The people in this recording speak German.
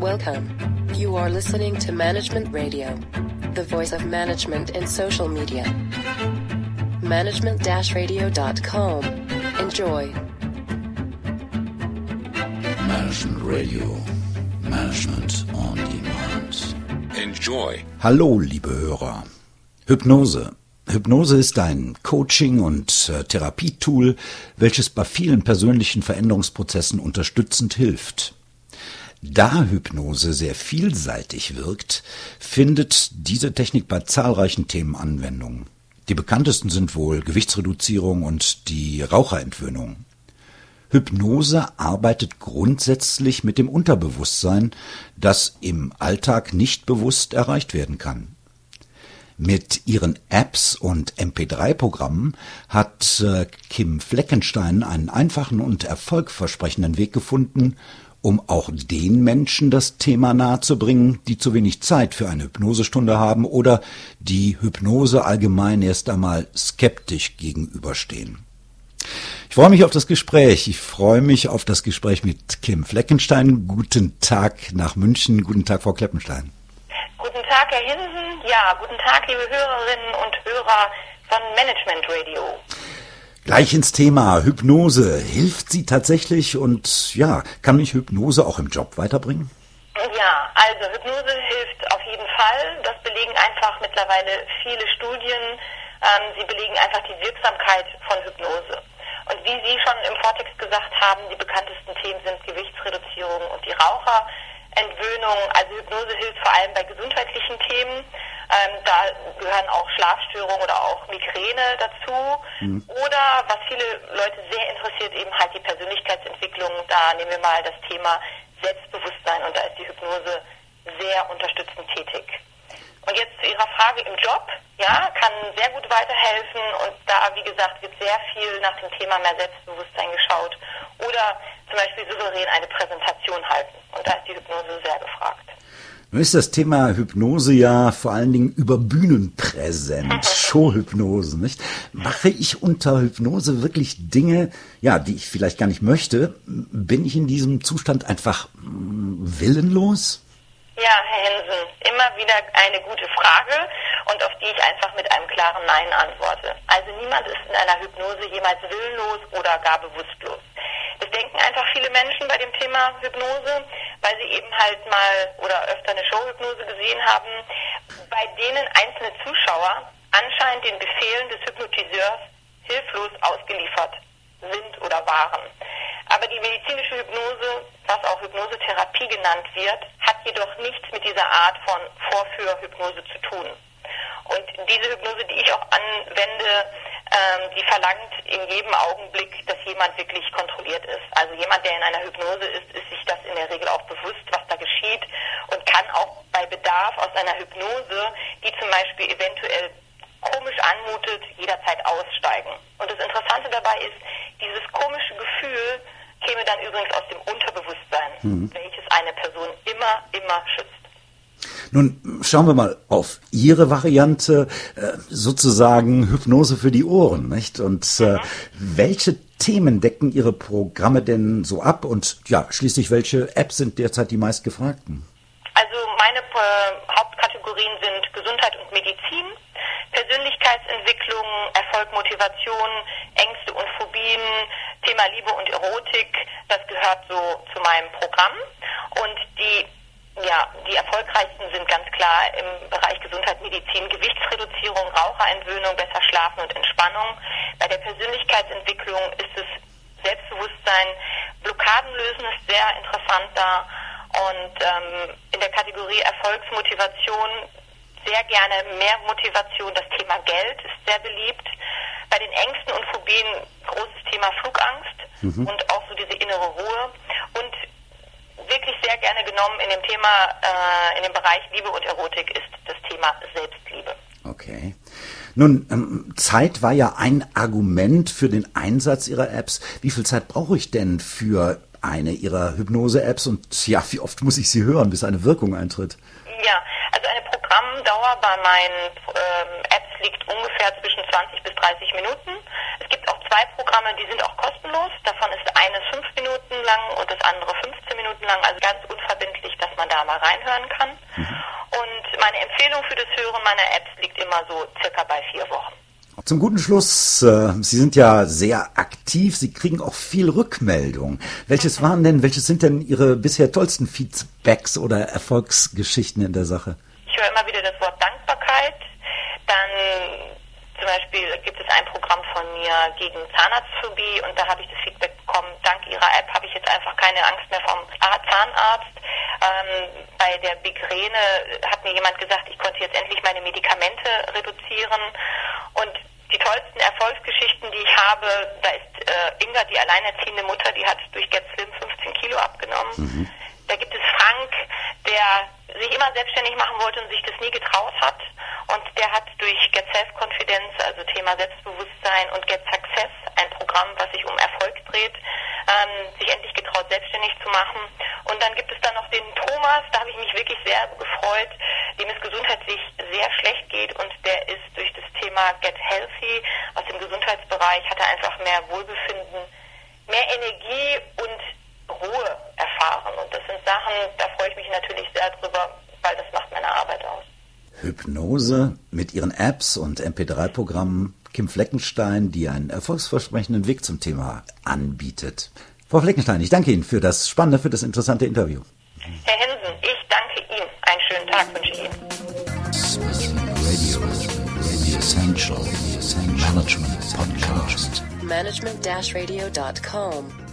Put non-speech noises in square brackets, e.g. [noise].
Welcome. You are listening to Management Radio, the voice of management in social media. Management-radio.com. Enjoy. Management Radio. Management on Demand. Enjoy. Hallo, liebe Hörer. Hypnose. Hypnose ist ein Coaching- und äh, Therapietool, welches bei vielen persönlichen Veränderungsprozessen unterstützend hilft. Da Hypnose sehr vielseitig wirkt, findet diese Technik bei zahlreichen Themen Anwendung. Die bekanntesten sind wohl Gewichtsreduzierung und die Raucherentwöhnung. Hypnose arbeitet grundsätzlich mit dem Unterbewusstsein, das im Alltag nicht bewusst erreicht werden kann. Mit ihren Apps und MP3-Programmen hat äh, Kim Fleckenstein einen einfachen und erfolgversprechenden Weg gefunden, um auch den Menschen das Thema nahezubringen, die zu wenig Zeit für eine Hypnosestunde haben oder die Hypnose allgemein erst einmal skeptisch gegenüberstehen. Ich freue mich auf das Gespräch. Ich freue mich auf das Gespräch mit Kim Fleckenstein. Guten Tag nach München. Guten Tag, Frau Kleppenstein. Guten Tag, Herr Hinsen. Ja, guten Tag, liebe Hörerinnen und Hörer von Management Radio. Gleich ins Thema Hypnose. Hilft sie tatsächlich und ja, kann mich Hypnose auch im Job weiterbringen? Ja, also Hypnose hilft auf jeden Fall. Das belegen einfach mittlerweile viele Studien. Ähm, sie belegen einfach die Wirksamkeit von Hypnose. Und wie Sie schon im Vortext gesagt haben, die bekanntesten Themen sind Gewichtsreduzierung und die Raucherentwöhnung. Also Hypnose hilft vor allem bei gesundheitlichen Themen. Ähm, da gehören auch Schlafstörungen oder auch Migräne dazu. Mhm. Oder was viele Leute sehr interessiert, eben halt die Persönlichkeitsentwicklung. Da nehmen wir mal das Thema Selbstbewusstsein und da ist die Hypnose sehr unterstützend tätig. Und jetzt zu Ihrer Frage im Job, ja, kann sehr gut weiterhelfen und da, wie gesagt, wird sehr viel nach dem Thema mehr Selbstbewusstsein geschaut oder zum Beispiel souverän eine Präsentation halten und da ist die Hypnose sehr gefragt. Nun ist das Thema Hypnose ja vor allen Dingen über Bühnen präsent, [laughs] Showhypnose, nicht? Mache ich unter Hypnose wirklich Dinge, ja, die ich vielleicht gar nicht möchte? Bin ich in diesem Zustand einfach mm, willenlos? Ja, Herr Hensen, immer wieder eine gute Frage und auf die ich einfach mit einem klaren Nein antworte. Also niemand ist in einer Hypnose jemals willenlos oder gar bewusstlos. Das denken einfach viele Menschen bei dem Thema Hypnose, weil sie eben halt mal oder öfter eine Showhypnose gesehen haben, bei denen einzelne Zuschauer anscheinend den Befehlen des Hypnotiseurs hilflos ausgeliefert sind oder waren. Aber die medizinische Hypnose, was auch Hypnosetherapie genannt wird, hat jedoch nichts mit dieser Art von Vorführhypnose zu tun. Und diese Hypnose, die ich auch anwende, ähm, die verlangt in jedem Augenblick, dass jemand wirklich kontrolliert ist. Also jemand, der in einer Hypnose ist, ist sich das in der Regel auch bewusst, was da geschieht und kann auch bei Bedarf aus einer Hypnose, die zum Beispiel eventuell komisch anmutet, jederzeit aussteigen. Und das Interessante dabei ist, dieses komische Gefühl käme dann übrigens aus dem Unterbewusstsein, mhm. welches eine Person immer, immer schützt. Nun schauen wir mal auf Ihre Variante, äh, sozusagen Hypnose für die Ohren, nicht? Und äh, mhm. welche Themen decken Ihre Programme denn so ab? Und ja, schließlich welche Apps sind derzeit die meistgefragten? Also meine äh, Hauptkategorien sind Gesundheit und Medizin, Persönlichkeitsentwicklung, Erfolg, Motivation, Ängste und Phobien, Thema Liebe und Erotik, das gehört so zu meinem Programm. Und die ja, die erfolgreichsten sind ganz klar im Bereich Gesundheit, Medizin, Gewichtsreduzierung, Raucherentwöhnung, besser Schlafen und Entspannung. Bei der Persönlichkeitsentwicklung ist es Selbstbewusstsein, Blockaden lösen ist sehr interessant da. Und ähm, in der Kategorie Erfolgsmotivation sehr gerne mehr Motivation. Das Thema Geld ist sehr beliebt. Bei den Ängsten und Phobien großes Thema Flugangst mhm. und auch so diese innere Ruhe. Und wirklich sehr gerne genommen in dem Thema, äh, in dem Bereich Liebe und Erotik ist das Thema Selbstliebe. Okay. Nun, ähm, Zeit war ja ein Argument für den Einsatz Ihrer Apps. Wie viel Zeit brauche ich denn für eine Ihrer Hypnose-Apps und ja, wie oft muss ich sie hören, bis eine Wirkung eintritt? Ja, also eine Programmdauer bei meinen ähm, Apps liegt ungefähr zwischen 20 bis 30 Minuten. Es gibt auch zwei Programme, die sind auch kostenlos. Davon ist eines fünf Minuten lang und das andere 15 Minuten lang, also ganz unverbindlich, dass man da mal reinhören kann. Mhm. Und meine Empfehlung für das Hören meiner Apps liegt immer so circa bei vier Wochen. Zum guten Schluss, äh, Sie sind ja sehr aktiv, Sie kriegen auch viel Rückmeldung. Welches waren denn, welches sind denn Ihre bisher tollsten Feedbacks oder Erfolgsgeschichten in der Sache? Ich höre immer wieder das Wort Dankbarkeit. Dann zum Beispiel gibt es ein Programm von mir gegen Zahnarztphobie und da habe ich das Feedback bekommen, dank Ihrer App habe ich jetzt einfach keine Angst mehr vom Zahnarzt. Ähm, bei der Migräne hat mir jemand gesagt, ich konnte jetzt endlich meine Medikamente reduzieren und tollsten Erfolgsgeschichten, die ich habe, da ist äh, Inga, die alleinerziehende Mutter, die hat durch Get Slim 15 Kilo abgenommen. Mhm. Da gibt es Frank, der sich immer selbstständig machen wollte und sich das nie getraut hat. Und der hat durch Get Self Confidence, also Thema Selbstbewusstsein und Get Success, ein Programm, was sich um Erfolg dreht, ähm, sich endlich getraut, selbstständig zu machen. Und dann gibt es dann noch den Thomas, da habe ich mich wirklich sehr gefreut, dem es gesundheitlich sehr schlecht geht und der ist durch das Thema Get Healthy aus dem Gesundheitsbereich, hat er einfach mehr Wohlbefinden, mehr Energie und Ruhe erfahren. Und das sind Sachen, da freue ich mich natürlich sehr drüber, weil das macht meine Arbeit aus. Hypnose mit ihren Apps und MP3-Programmen Kim Fleckenstein, die einen erfolgsversprechenden Weg zum Thema anbietet. Frau Fleckenstein, ich danke Ihnen für das spannende, für das interessante Interview. Herr Hensen, ich danke Ihnen. Einen schönen Tag wünsche ich Essential, Management Podcast. Management-radio.com